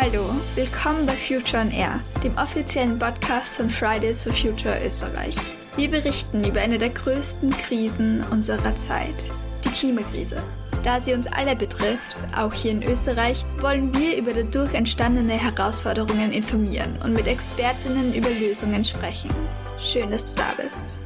Hallo, willkommen bei Future on Air, dem offiziellen Podcast von Fridays for Future Österreich. Wir berichten über eine der größten Krisen unserer Zeit, die Klimakrise. Da sie uns alle betrifft, auch hier in Österreich, wollen wir über dadurch entstandene Herausforderungen informieren und mit Expertinnen über Lösungen sprechen. Schön, dass du da bist.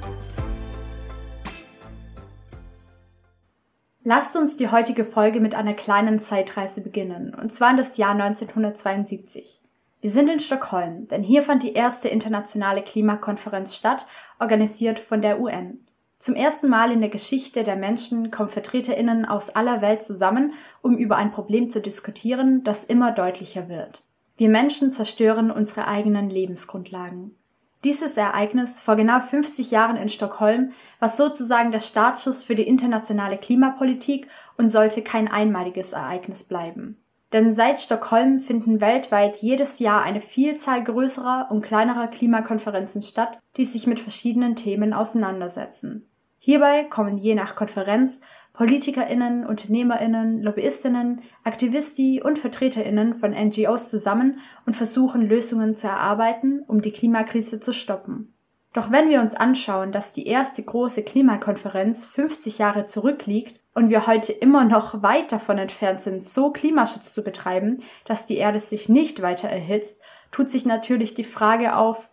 Lasst uns die heutige Folge mit einer kleinen Zeitreise beginnen, und zwar in das Jahr 1972. Wir sind in Stockholm, denn hier fand die erste internationale Klimakonferenz statt, organisiert von der UN. Zum ersten Mal in der Geschichte der Menschen kommen Vertreterinnen aus aller Welt zusammen, um über ein Problem zu diskutieren, das immer deutlicher wird. Wir Menschen zerstören unsere eigenen Lebensgrundlagen. Dieses Ereignis vor genau 50 Jahren in Stockholm war sozusagen der Startschuss für die internationale Klimapolitik und sollte kein einmaliges Ereignis bleiben. Denn seit Stockholm finden weltweit jedes Jahr eine Vielzahl größerer und kleinerer Klimakonferenzen statt, die sich mit verschiedenen Themen auseinandersetzen. Hierbei kommen je nach Konferenz PolitikerInnen, UnternehmerInnen, LobbyistInnen, Aktivisti und VertreterInnen von NGOs zusammen und versuchen Lösungen zu erarbeiten, um die Klimakrise zu stoppen. Doch wenn wir uns anschauen, dass die erste große Klimakonferenz 50 Jahre zurückliegt und wir heute immer noch weit davon entfernt sind, so Klimaschutz zu betreiben, dass die Erde sich nicht weiter erhitzt, tut sich natürlich die Frage auf,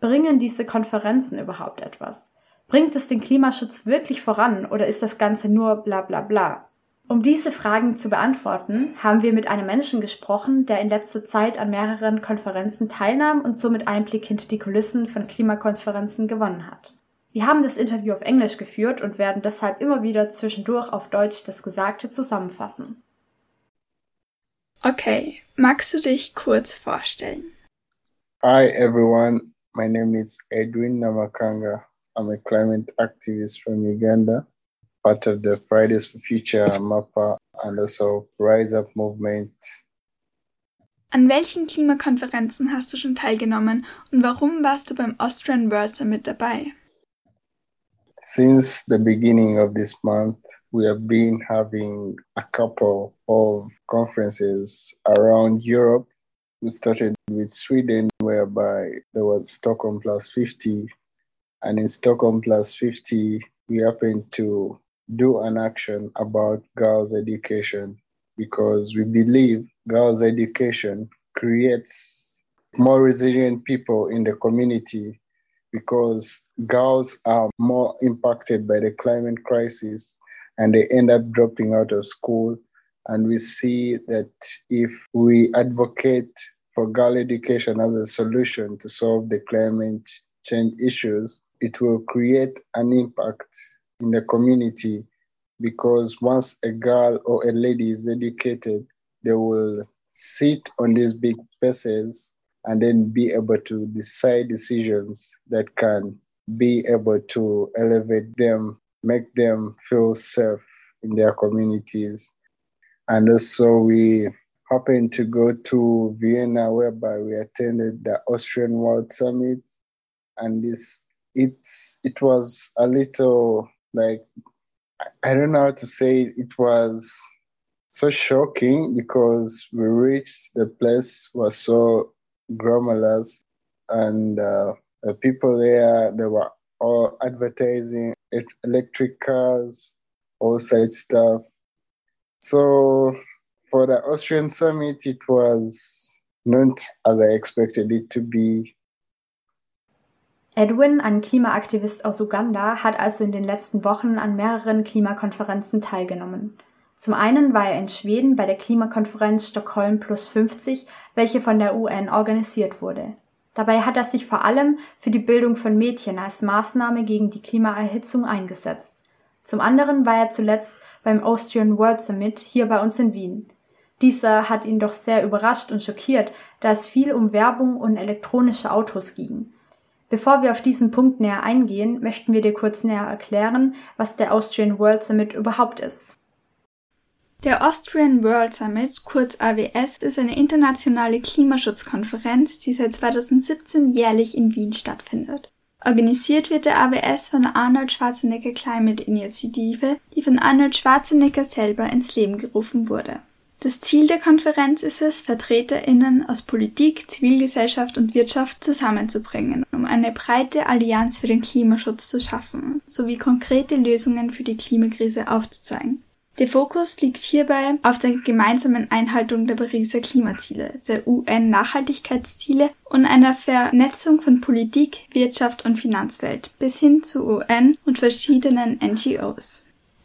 bringen diese Konferenzen überhaupt etwas? Bringt es den Klimaschutz wirklich voran oder ist das Ganze nur bla bla bla? Um diese Fragen zu beantworten, haben wir mit einem Menschen gesprochen, der in letzter Zeit an mehreren Konferenzen teilnahm und somit Einblick hinter die Kulissen von Klimakonferenzen gewonnen hat. Wir haben das Interview auf Englisch geführt und werden deshalb immer wieder zwischendurch auf Deutsch das Gesagte zusammenfassen. Okay, magst du dich kurz vorstellen? Hi everyone, my name is Edwin Namakanga. I'm a climate activist from Uganda, part of the Fridays for Future MAPA and also Rise Up Movement. An welchen Klimakonferenzen hast du schon teilgenommen und warum warst du beim Austrian World Summit dabei? Since the beginning of this month, we have been having a couple of conferences around Europe. We started with Sweden, whereby there was Stockholm Plus 50 And in Stockholm Plus 50, we happened to do an action about girls' education because we believe girls' education creates more resilient people in the community because girls are more impacted by the climate crisis and they end up dropping out of school. And we see that if we advocate for girl education as a solution to solve the climate change issues, it will create an impact in the community because once a girl or a lady is educated, they will sit on these big spaces and then be able to decide decisions that can be able to elevate them, make them feel safe in their communities. And also, we happened to go to Vienna, whereby we attended the Austrian World Summit. And this it's it was a little like I don't know how to say it, it was so shocking because we reached the place was so glamorous and uh, the people there they were all advertising electric cars all such stuff. So for the austrian summit it was not as i expected it to be Edwin, ein Klimaaktivist aus Uganda, hat also in den letzten Wochen an mehreren Klimakonferenzen teilgenommen. Zum einen war er in Schweden bei der Klimakonferenz Stockholm plus 50, welche von der UN organisiert wurde. Dabei hat er sich vor allem für die Bildung von Mädchen als Maßnahme gegen die Klimaerhitzung eingesetzt. Zum anderen war er zuletzt beim Austrian World Summit hier bei uns in Wien. Dieser hat ihn doch sehr überrascht und schockiert, da es viel um Werbung und elektronische Autos ging. Bevor wir auf diesen Punkt näher eingehen, möchten wir dir kurz näher erklären, was der Austrian World Summit überhaupt ist. Der Austrian World Summit, kurz AWS, ist eine internationale Klimaschutzkonferenz, die seit 2017 jährlich in Wien stattfindet. Organisiert wird der AWS von der Arnold Schwarzenegger Climate Initiative, die von Arnold Schwarzenegger selber ins Leben gerufen wurde. Das Ziel der Konferenz ist es, Vertreterinnen aus Politik, Zivilgesellschaft und Wirtschaft zusammenzubringen, um eine breite Allianz für den Klimaschutz zu schaffen, sowie konkrete Lösungen für die Klimakrise aufzuzeigen. Der Fokus liegt hierbei auf der gemeinsamen Einhaltung der Pariser Klimaziele, der UN-Nachhaltigkeitsziele und einer Vernetzung von Politik, Wirtschaft und Finanzwelt bis hin zu UN und verschiedenen NGOs.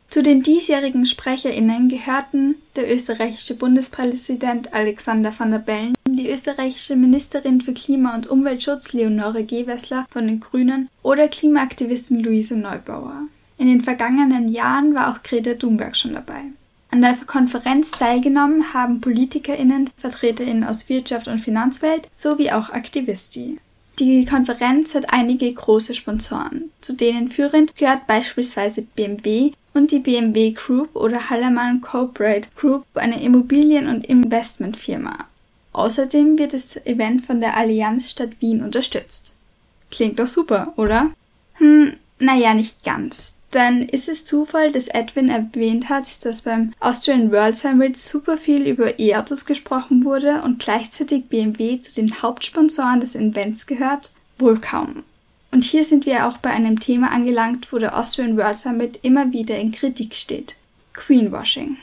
Zu den diesjährigen SprecherInnen gehörten der österreichische Bundespräsident Alexander Van der Bellen, die österreichische Ministerin für Klima- und Umweltschutz Leonore Gewessler von den Grünen oder Klimaaktivistin Luise Neubauer. In den vergangenen Jahren war auch Greta Thunberg schon dabei. An der Konferenz teilgenommen haben PolitikerInnen, VertreterInnen aus Wirtschaft und Finanzwelt sowie auch Aktivisti. Die Konferenz hat einige große Sponsoren, zu denen führend gehört beispielsweise BMW, und die BMW Group oder Hallermann Corporate Group, eine Immobilien- und Investmentfirma. Außerdem wird das Event von der Allianz Stadt Wien unterstützt. Klingt doch super, oder? Hm, naja, nicht ganz. Dann ist es Zufall, dass Edwin erwähnt hat, dass beim Austrian World Summit super viel über E-Autos gesprochen wurde und gleichzeitig BMW zu den Hauptsponsoren des Events gehört? Wohl kaum. Und hier sind wir auch bei einem Thema angelangt, wo der Austrian World Summit immer wieder in Kritik steht. Greenwashing.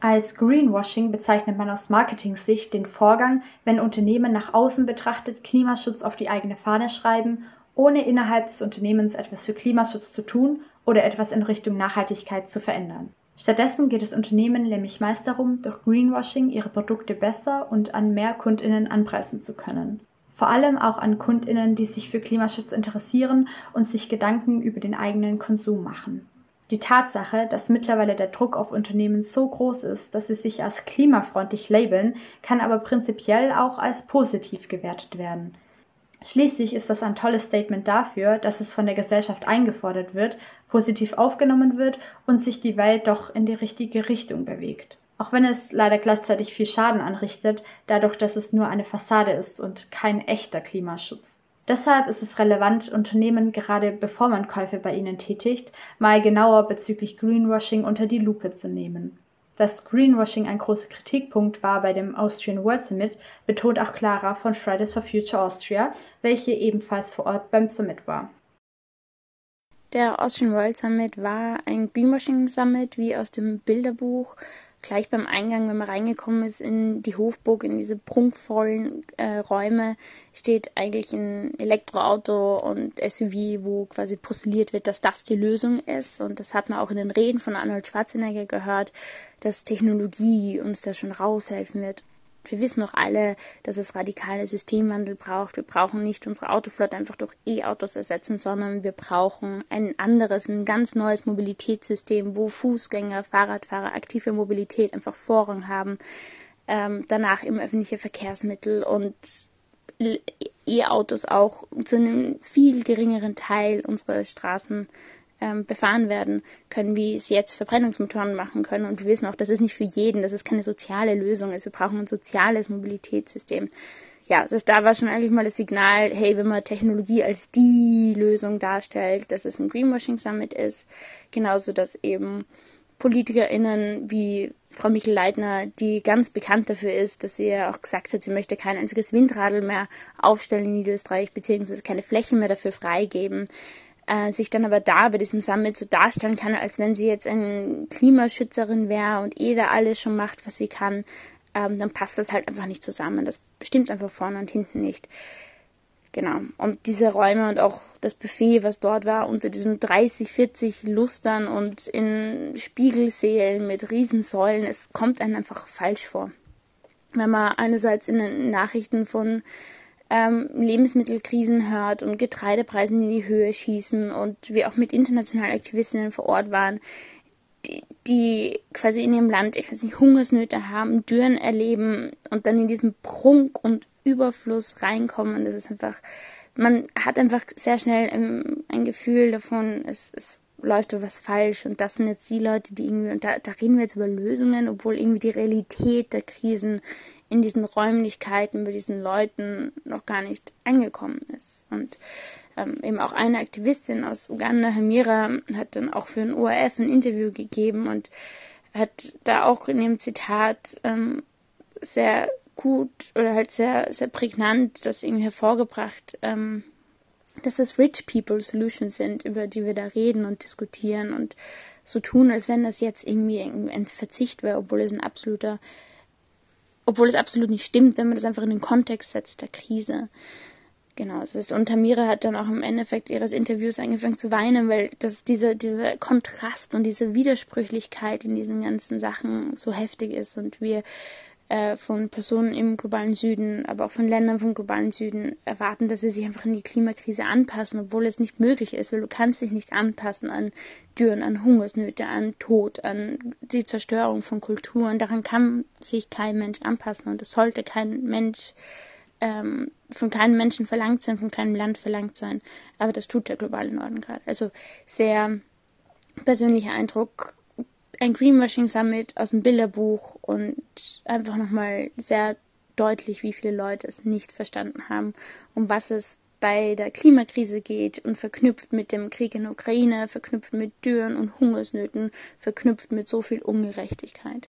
Als Greenwashing bezeichnet man aus Marketing-Sicht den Vorgang, wenn Unternehmen nach außen betrachtet Klimaschutz auf die eigene Fahne schreiben, ohne innerhalb des Unternehmens etwas für Klimaschutz zu tun oder etwas in Richtung Nachhaltigkeit zu verändern. Stattdessen geht es Unternehmen nämlich meist darum, durch Greenwashing ihre Produkte besser und an mehr Kundinnen anpreisen zu können vor allem auch an Kundinnen, die sich für Klimaschutz interessieren und sich Gedanken über den eigenen Konsum machen. Die Tatsache, dass mittlerweile der Druck auf Unternehmen so groß ist, dass sie sich als klimafreundlich labeln, kann aber prinzipiell auch als positiv gewertet werden. Schließlich ist das ein tolles Statement dafür, dass es von der Gesellschaft eingefordert wird, positiv aufgenommen wird und sich die Welt doch in die richtige Richtung bewegt auch wenn es leider gleichzeitig viel Schaden anrichtet, dadurch, dass es nur eine Fassade ist und kein echter Klimaschutz. Deshalb ist es relevant, Unternehmen gerade bevor man Käufe bei ihnen tätigt, mal genauer bezüglich Greenwashing unter die Lupe zu nehmen. Dass Greenwashing ein großer Kritikpunkt war bei dem Austrian World Summit, betont auch Clara von Fridays for Future Austria, welche ebenfalls vor Ort beim Summit war. Der Austrian World Summit war ein Greenwashing Summit wie aus dem Bilderbuch gleich beim Eingang, wenn man reingekommen ist in die Hofburg, in diese prunkvollen äh, Räume, steht eigentlich ein Elektroauto und SUV, wo quasi postuliert wird, dass das die Lösung ist. Und das hat man auch in den Reden von Arnold Schwarzenegger gehört, dass Technologie uns da schon raushelfen wird. Wir wissen doch alle, dass es radikale Systemwandel braucht. Wir brauchen nicht unsere Autoflotte einfach durch E-Autos ersetzen, sondern wir brauchen ein anderes, ein ganz neues Mobilitätssystem, wo Fußgänger, Fahrradfahrer, aktive Mobilität einfach Vorrang haben. Ähm, danach im öffentliche Verkehrsmittel und E-Autos auch zu einem viel geringeren Teil unserer Straßen ähm, befahren werden können, wie es jetzt Verbrennungsmotoren machen können. Und wir wissen auch, das ist nicht für jeden, dass es keine soziale Lösung ist. Wir brauchen ein soziales Mobilitätssystem. Ja, das da war schon eigentlich mal das Signal, hey, wenn man Technologie als die Lösung darstellt, dass es ein Greenwashing Summit ist, genauso dass eben PolitikerInnen wie Frau Michel Leitner, die ganz bekannt dafür ist, dass sie ja auch gesagt hat, sie möchte kein einziges Windradl mehr aufstellen in Niederösterreich, beziehungsweise keine Flächen mehr dafür freigeben äh, sich dann aber da bei diesem Summit so darstellen kann, als wenn sie jetzt eine Klimaschützerin wäre und eh da alles schon macht, was sie kann, ähm, dann passt das halt einfach nicht zusammen. Das stimmt einfach vorne und hinten nicht. Genau. Und diese Räume und auch das Buffet, was dort war, unter diesen 30, 40 Lustern und in Spiegelsälen mit Riesensäulen, es kommt einem einfach falsch vor. Wenn man einerseits in den Nachrichten von ähm, Lebensmittelkrisen hört und Getreidepreisen in die Höhe schießen und wir auch mit internationalen Aktivistinnen vor Ort waren, die, die quasi in ihrem Land, ich weiß nicht, Hungersnöte haben, Dürren erleben und dann in diesen Prunk und Überfluss reinkommen. Das ist einfach, man hat einfach sehr schnell ein, ein Gefühl davon, es, es läuft da was falsch und das sind jetzt die Leute, die irgendwie, und da, da reden wir jetzt über Lösungen, obwohl irgendwie die Realität der Krisen in diesen Räumlichkeiten bei diesen Leuten noch gar nicht angekommen ist. Und ähm, eben auch eine Aktivistin aus Uganda, Hamira, hat dann auch für den ORF ein Interview gegeben und hat da auch in dem Zitat ähm, sehr gut oder halt sehr, sehr prägnant das irgendwie hervorgebracht, ähm, dass es Rich People Solutions sind, über die wir da reden und diskutieren und so tun, als wenn das jetzt irgendwie ein Verzicht wäre, obwohl es ein absoluter, obwohl es absolut nicht stimmt, wenn man das einfach in den Kontext setzt der Krise. Genau, es ist, und Tamira hat dann auch im Endeffekt ihres Interviews angefangen zu weinen, weil das dieser, dieser Kontrast und diese Widersprüchlichkeit in diesen ganzen Sachen so heftig ist und wir äh, von Personen im globalen Süden, aber auch von Ländern vom globalen Süden erwarten, dass sie sich einfach an die Klimakrise anpassen, obwohl es nicht möglich ist, weil du kannst dich nicht anpassen an Dürren, an Hungersnöte, an Tod, an die Zerstörung von Kulturen. Daran kann sich kein Mensch anpassen und es sollte kein Mensch ähm, von keinem Menschen verlangt sein, von keinem Land verlangt sein. Aber das tut der globale Norden gerade. Also sehr persönlicher Eindruck. Ein Greenwashing Summit aus dem Bilderbuch und einfach nochmal sehr deutlich, wie viele Leute es nicht verstanden haben, um was es bei der Klimakrise geht und verknüpft mit dem Krieg in der Ukraine, verknüpft mit Dürren und Hungersnöten, verknüpft mit so viel Ungerechtigkeit.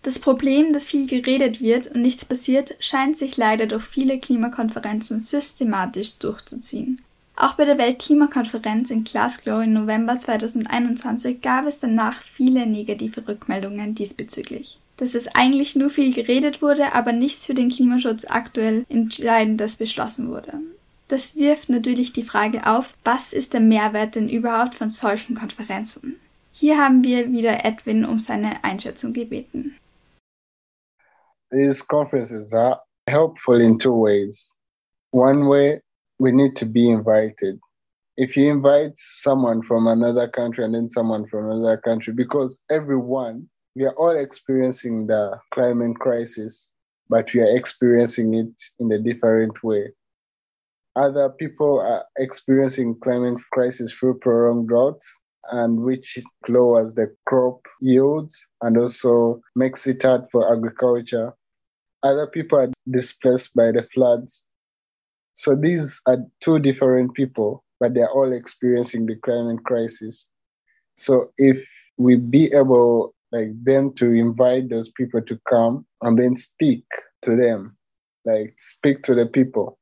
Das Problem, dass viel geredet wird und nichts passiert, scheint sich leider durch viele Klimakonferenzen systematisch durchzuziehen. Auch bei der Weltklimakonferenz in Glasgow im November 2021 gab es danach viele negative Rückmeldungen diesbezüglich. Dass es eigentlich nur viel geredet wurde, aber nichts für den Klimaschutz aktuell Entscheidendes beschlossen wurde. Das wirft natürlich die Frage auf, was ist der Mehrwert denn überhaupt von solchen Konferenzen? Hier haben wir wieder Edwin um seine Einschätzung gebeten. these conferences are helpful in two ways. One way, we need to be invited. If you invite someone from another country and then someone from another country, because everyone, we are all experiencing the climate crisis, but we are experiencing it in a different way. Other people are experiencing climate crisis through prolonged droughts, and which lowers the crop yields and also makes it hard for agriculture. Other people are displaced by the floods. So these are two different people, but they're all experiencing the climate crisis. So if we be able like them to invite those people to come and then speak to them, like speak to the people,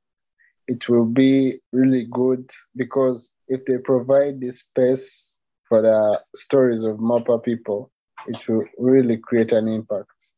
it will be really good because if they provide this space for the stories of Mapa people, it will really create an impact.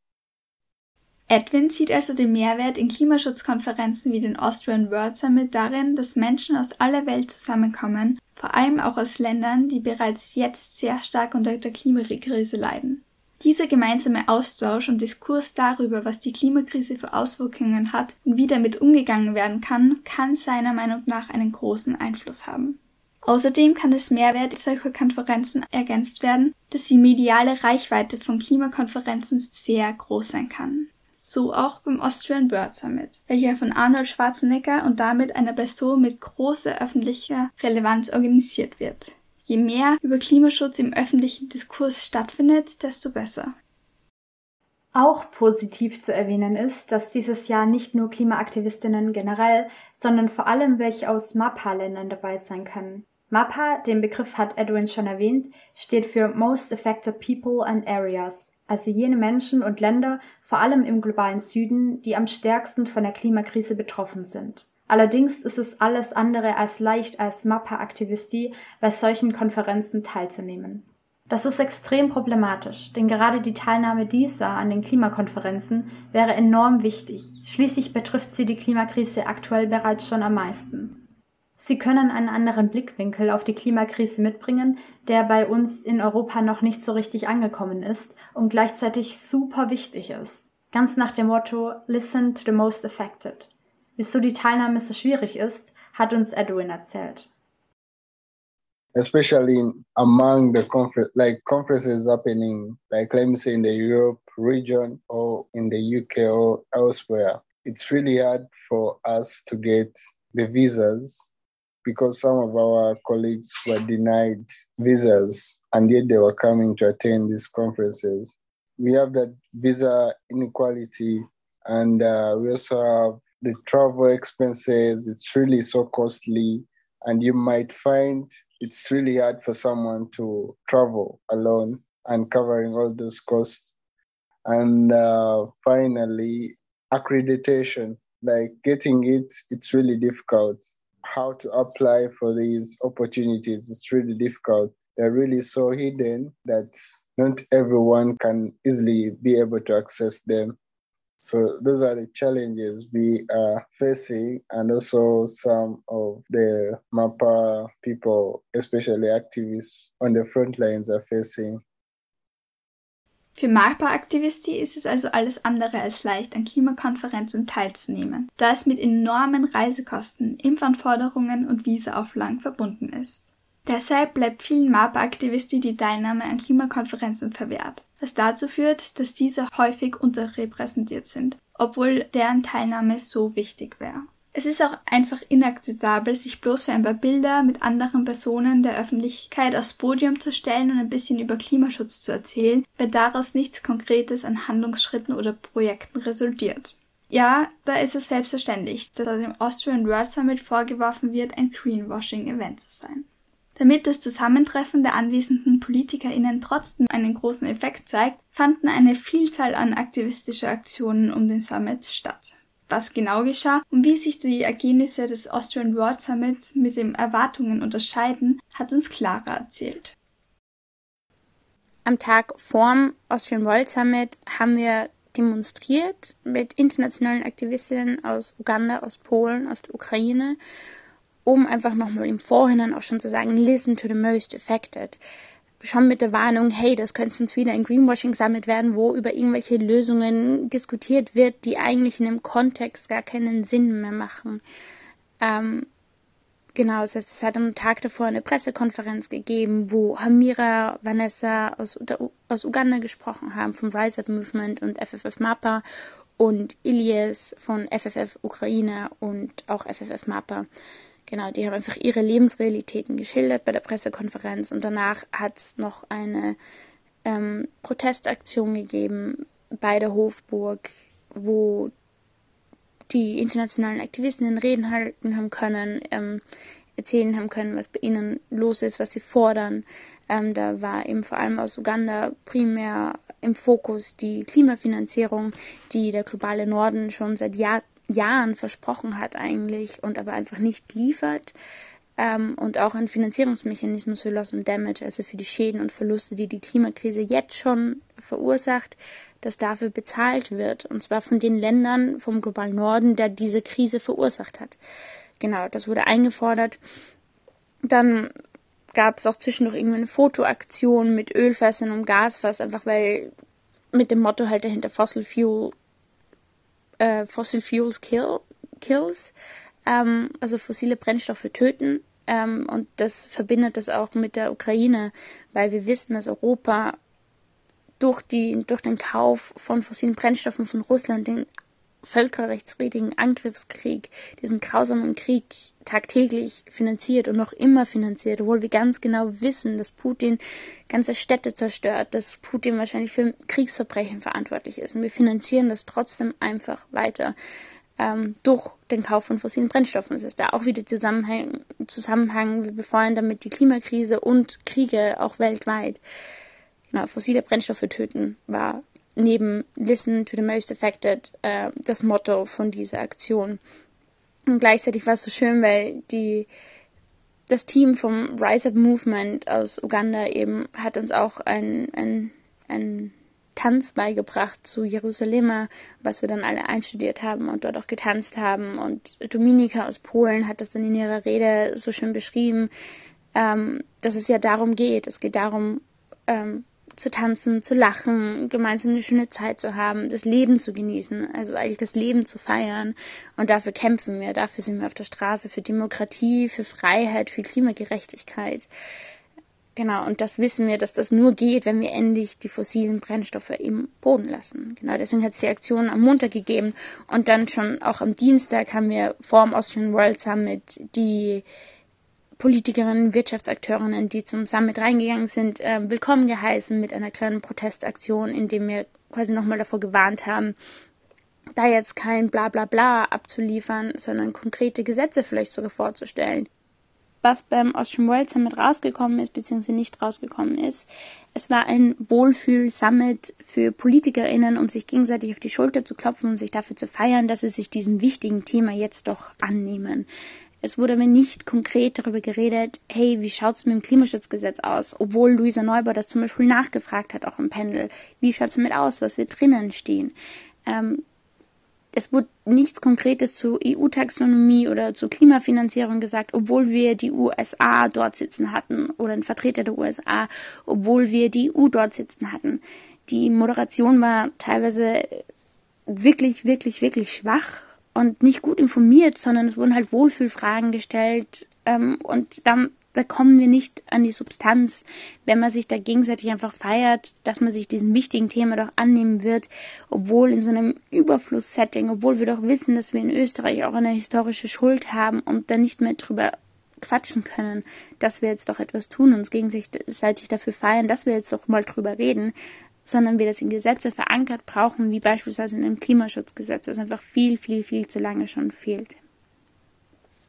Edwin sieht also den Mehrwert in Klimaschutzkonferenzen wie den Austrian World Summit darin, dass Menschen aus aller Welt zusammenkommen, vor allem auch aus Ländern, die bereits jetzt sehr stark unter der Klimakrise leiden. Dieser gemeinsame Austausch und Diskurs darüber, was die Klimakrise für Auswirkungen hat und wie damit umgegangen werden kann, kann seiner Meinung nach einen großen Einfluss haben. Außerdem kann das Mehrwert solcher Konferenzen ergänzt werden, dass die mediale Reichweite von Klimakonferenzen sehr groß sein kann. So auch beim Austrian Bird Summit, welcher von Arnold Schwarzenegger und damit einer Person mit großer öffentlicher Relevanz organisiert wird. Je mehr über Klimaschutz im öffentlichen Diskurs stattfindet, desto besser. Auch positiv zu erwähnen ist, dass dieses Jahr nicht nur Klimaaktivistinnen generell, sondern vor allem welche aus MAPA-Ländern dabei sein können. MAPA, den Begriff hat Edwin schon erwähnt, steht für Most Affected People and Areas, also jene Menschen und Länder, vor allem im globalen Süden, die am stärksten von der Klimakrise betroffen sind. Allerdings ist es alles andere als leicht als MAPA-Aktivisti bei solchen Konferenzen teilzunehmen. Das ist extrem problematisch, denn gerade die Teilnahme dieser an den Klimakonferenzen wäre enorm wichtig. Schließlich betrifft sie die Klimakrise aktuell bereits schon am meisten. Sie können einen anderen Blickwinkel auf die Klimakrise mitbringen, der bei uns in Europa noch nicht so richtig angekommen ist und gleichzeitig super wichtig ist. Ganz nach dem Motto Listen to the most affected. Wieso die Teilnahme so schwierig ist, hat uns Edwin erzählt. Especially among the conference, like conferences happening, like let me say in the Europe region or in the UK or elsewhere, it's really hard for us to get the visas because some of our colleagues were denied visas and yet they were coming to attend these conferences. We have that visa inequality and uh, we also have the travel expenses. It's really so costly and you might find it's really hard for someone to travel alone and covering all those costs. And uh, finally, accreditation, like getting it, it's really difficult. How to apply for these opportunities, it's really difficult. They're really so hidden that not everyone can easily be able to access them. So those are the challenges we are facing, and also some of the MAPA people, especially activists on the front lines, are facing. Für MAPA-Aktivisti ist es also alles andere als leicht, an Klimakonferenzen teilzunehmen, da es mit enormen Reisekosten, Impfanforderungen und Visaauflagen verbunden ist. Deshalb bleibt vielen MAPA-Aktivisten die Teilnahme an Klimakonferenzen verwehrt, was dazu führt, dass diese häufig unterrepräsentiert sind, obwohl deren Teilnahme so wichtig wäre. Es ist auch einfach inakzeptabel, sich bloß für ein paar Bilder mit anderen Personen der Öffentlichkeit aufs Podium zu stellen und ein bisschen über Klimaschutz zu erzählen, weil daraus nichts Konkretes an Handlungsschritten oder Projekten resultiert. Ja, da ist es selbstverständlich, dass dem Austrian World Summit vorgeworfen wird, ein Greenwashing-Event zu sein. Damit das Zusammentreffen der anwesenden PolitikerInnen trotzdem einen großen Effekt zeigt, fanden eine Vielzahl an aktivistischer Aktionen um den Summit statt. Was genau geschah und wie sich die Ergebnisse des Austrian World Summits mit den Erwartungen unterscheiden, hat uns Clara erzählt. Am Tag vorm Austrian World Summit haben wir demonstriert mit internationalen Aktivistinnen aus Uganda, aus Polen, aus der Ukraine um einfach nochmal im Vorhinein auch schon zu sagen, listen to the most affected. Schon mit der Warnung, hey, das könnte uns wieder ein Greenwashing Summit werden, wo über irgendwelche Lösungen diskutiert wird, die eigentlich in dem Kontext gar keinen Sinn mehr machen. Ähm, genau, das heißt, es hat am Tag davor eine Pressekonferenz gegeben, wo Hamira, Vanessa aus, aus Uganda gesprochen haben, vom Rise Up Movement und FFF MAPA und Ilias von FFF Ukraine und auch FFF MAPA. Genau, die haben einfach ihre Lebensrealitäten geschildert bei der Pressekonferenz und danach hat es noch eine ähm, Protestaktion gegeben bei der Hofburg, wo die internationalen Aktivistinnen Reden halten haben können, ähm, erzählen haben können, was bei ihnen los ist, was sie fordern. Ähm, da war eben vor allem aus Uganda primär im Fokus die Klimafinanzierung, die der globale Norden schon seit Jahr, Jahren versprochen hat eigentlich und aber einfach nicht liefert. Ähm, und auch ein Finanzierungsmechanismus für Loss and Damage, also für die Schäden und Verluste, die die Klimakrise jetzt schon verursacht, dass dafür bezahlt wird. Und zwar von den Ländern vom globalen Norden, der diese Krise verursacht hat. Genau, das wurde eingefordert. Dann gab es auch zwischendurch irgendwie eine Fotoaktion mit Ölfässern und Gasfass, einfach weil mit dem Motto halt dahinter Fossil Fuel äh, Fossil Fuels kill, Kills, ähm, also fossile Brennstoffe töten. Ähm, und das verbindet das auch mit der Ukraine, weil wir wissen, dass Europa durch, die, durch den Kauf von fossilen Brennstoffen von Russland den völkerrechtswidrigen Angriffskrieg, diesen grausamen Krieg tagtäglich finanziert und noch immer finanziert, obwohl wir ganz genau wissen, dass Putin ganze Städte zerstört, dass Putin wahrscheinlich für Kriegsverbrechen verantwortlich ist. Und wir finanzieren das trotzdem einfach weiter ähm, durch den Kauf von fossilen Brennstoffen. Das ist da auch wieder Zusammenhang, Zusammenhang. Wir befeuern damit die Klimakrise und Kriege auch weltweit. Genau, fossile Brennstoffe töten war neben Listen to the Most Affected äh, das Motto von dieser Aktion. Und gleichzeitig war es so schön, weil die das Team vom Rise Up Movement aus Uganda eben hat uns auch ein, ein, ein Tanz beigebracht zu Jerusalem, was wir dann alle einstudiert haben und dort auch getanzt haben. Und Dominika aus Polen hat das dann in ihrer Rede so schön beschrieben, ähm, dass es ja darum geht. Es geht darum, ähm, zu tanzen, zu lachen, gemeinsam eine schöne Zeit zu haben, das Leben zu genießen, also eigentlich das Leben zu feiern. Und dafür kämpfen wir, dafür sind wir auf der Straße, für Demokratie, für Freiheit, für Klimagerechtigkeit. Genau, und das wissen wir, dass das nur geht, wenn wir endlich die fossilen Brennstoffe im Boden lassen. Genau, deswegen hat es die Aktion am Montag gegeben und dann schon auch am Dienstag haben wir vor dem Austrian World Summit die Politikerinnen, Wirtschaftsakteurinnen, die zum Summit reingegangen sind, äh, willkommen geheißen mit einer kleinen Protestaktion, in dem wir quasi nochmal davor gewarnt haben, da jetzt kein Bla bla bla abzuliefern, sondern konkrete Gesetze vielleicht sogar vorzustellen. was beim Austrian World Summit rausgekommen ist, beziehungsweise nicht rausgekommen ist. Es war ein Wohlfühl-Summit für PolitikerInnen, um sich gegenseitig auf die Schulter zu klopfen und sich dafür zu feiern, dass sie sich diesem wichtigen Thema jetzt doch annehmen. Es wurde aber nicht konkret darüber geredet, hey, wie schaut's mit dem Klimaschutzgesetz aus? Obwohl Luisa Neubauer das zum Beispiel nachgefragt hat, auch im Panel. Wie schaut's mit aus, was wir drinnen stehen? Ähm, es wurde nichts Konkretes zur EU-Taxonomie oder zur Klimafinanzierung gesagt, obwohl wir die USA dort sitzen hatten oder ein Vertreter der USA, obwohl wir die EU dort sitzen hatten. Die Moderation war teilweise wirklich, wirklich, wirklich schwach und nicht gut informiert, sondern es wurden halt Wohlfühlfragen gestellt ähm, und dann da kommen wir nicht an die Substanz, wenn man sich da gegenseitig einfach feiert, dass man sich diesem wichtigen Thema doch annehmen wird, obwohl in so einem Überflusssetting, obwohl wir doch wissen, dass wir in Österreich auch eine historische Schuld haben und dann nicht mehr drüber quatschen können, dass wir jetzt doch etwas tun, uns gegenseitig dafür feiern, dass wir jetzt doch mal drüber reden, sondern wir das in Gesetze verankert brauchen, wie beispielsweise in einem Klimaschutzgesetz, das einfach viel, viel, viel zu lange schon fehlt.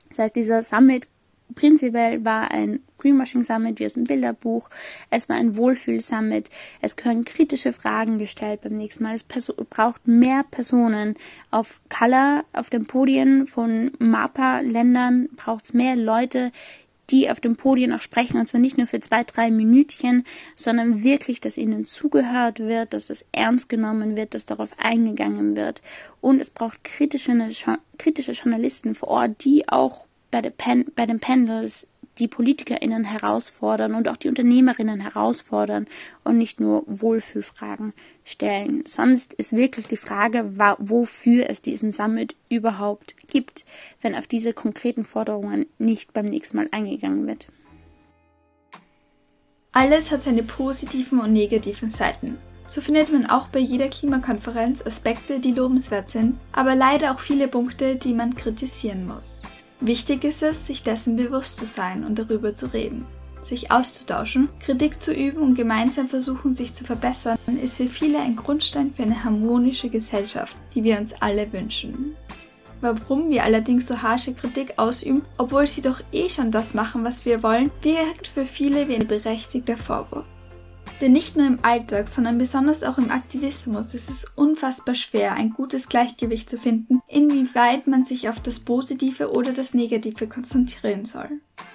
Das heißt, dieser Summit prinzipiell war ein Greenwashing Summit wie aus dem Bilderbuch. Es war ein Wohlfühl Summit. Es können kritische Fragen gestellt beim nächsten Mal. Es braucht mehr Personen auf Color, auf den Podien von MAPA-Ländern braucht es mehr Leute, die auf dem Podien auch sprechen, und zwar nicht nur für zwei, drei Minütchen, sondern wirklich, dass ihnen zugehört wird, dass das ernst genommen wird, dass darauf eingegangen wird. Und es braucht kritische, kritische Journalisten vor Ort, die auch bei, Pen bei den Panels die PolitikerInnen herausfordern und auch die UnternehmerInnen herausfordern und nicht nur Wohlfühlfragen stellen. Sonst ist wirklich die Frage, wofür es diesen Summit überhaupt gibt, wenn auf diese konkreten Forderungen nicht beim nächsten Mal eingegangen wird. Alles hat seine positiven und negativen Seiten. So findet man auch bei jeder Klimakonferenz Aspekte, die lobenswert sind, aber leider auch viele Punkte, die man kritisieren muss. Wichtig ist es, sich dessen bewusst zu sein und darüber zu reden. Sich auszutauschen, Kritik zu üben und gemeinsam versuchen, sich zu verbessern, ist für viele ein Grundstein für eine harmonische Gesellschaft, die wir uns alle wünschen. Warum wir allerdings so harsche Kritik ausüben, obwohl sie doch eh schon das machen, was wir wollen, wirkt für viele wie ein berechtigter Vorwurf. Denn nicht nur im Alltag, sondern besonders auch im Aktivismus ist es unfassbar schwer, ein gutes Gleichgewicht zu finden, inwieweit man sich auf das Positive oder das Negative konzentrieren soll.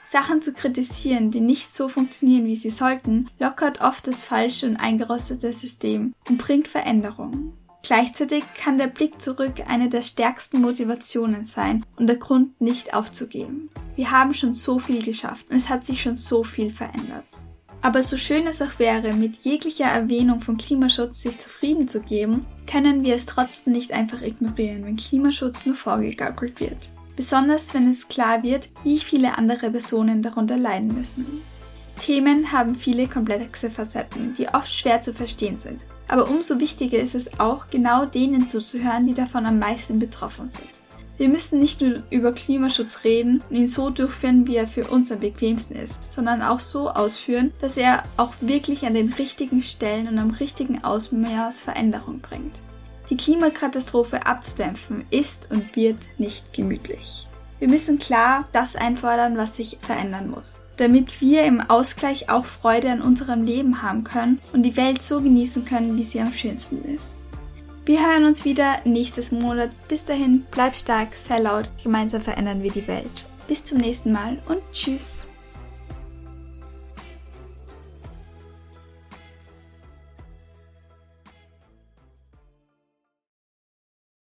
Sachen zu kritisieren, die nicht so funktionieren, wie sie sollten, lockert oft das falsche und eingerostete System und bringt Veränderungen. Gleichzeitig kann der Blick zurück eine der stärksten Motivationen sein und der Grund nicht aufzugeben. Wir haben schon so viel geschafft und es hat sich schon so viel verändert. Aber so schön es auch wäre, mit jeglicher Erwähnung von Klimaschutz sich zufrieden zu geben, können wir es trotzdem nicht einfach ignorieren, wenn Klimaschutz nur vorgegaukelt wird. Besonders wenn es klar wird, wie viele andere Personen darunter leiden müssen. Themen haben viele komplexe Facetten, die oft schwer zu verstehen sind. Aber umso wichtiger ist es auch, genau denen zuzuhören, die davon am meisten betroffen sind. Wir müssen nicht nur über Klimaschutz reden und ihn so durchführen, wie er für uns am bequemsten ist, sondern auch so ausführen, dass er auch wirklich an den richtigen Stellen und am richtigen Ausmaß Veränderung bringt. Die Klimakatastrophe abzudämpfen ist und wird nicht gemütlich. Wir müssen klar das einfordern, was sich verändern muss, damit wir im Ausgleich auch Freude an unserem Leben haben können und die Welt so genießen können, wie sie am schönsten ist. Wir hören uns wieder nächstes Monat. Bis dahin, bleib stark, sei laut, gemeinsam verändern wir die Welt. Bis zum nächsten Mal und tschüss.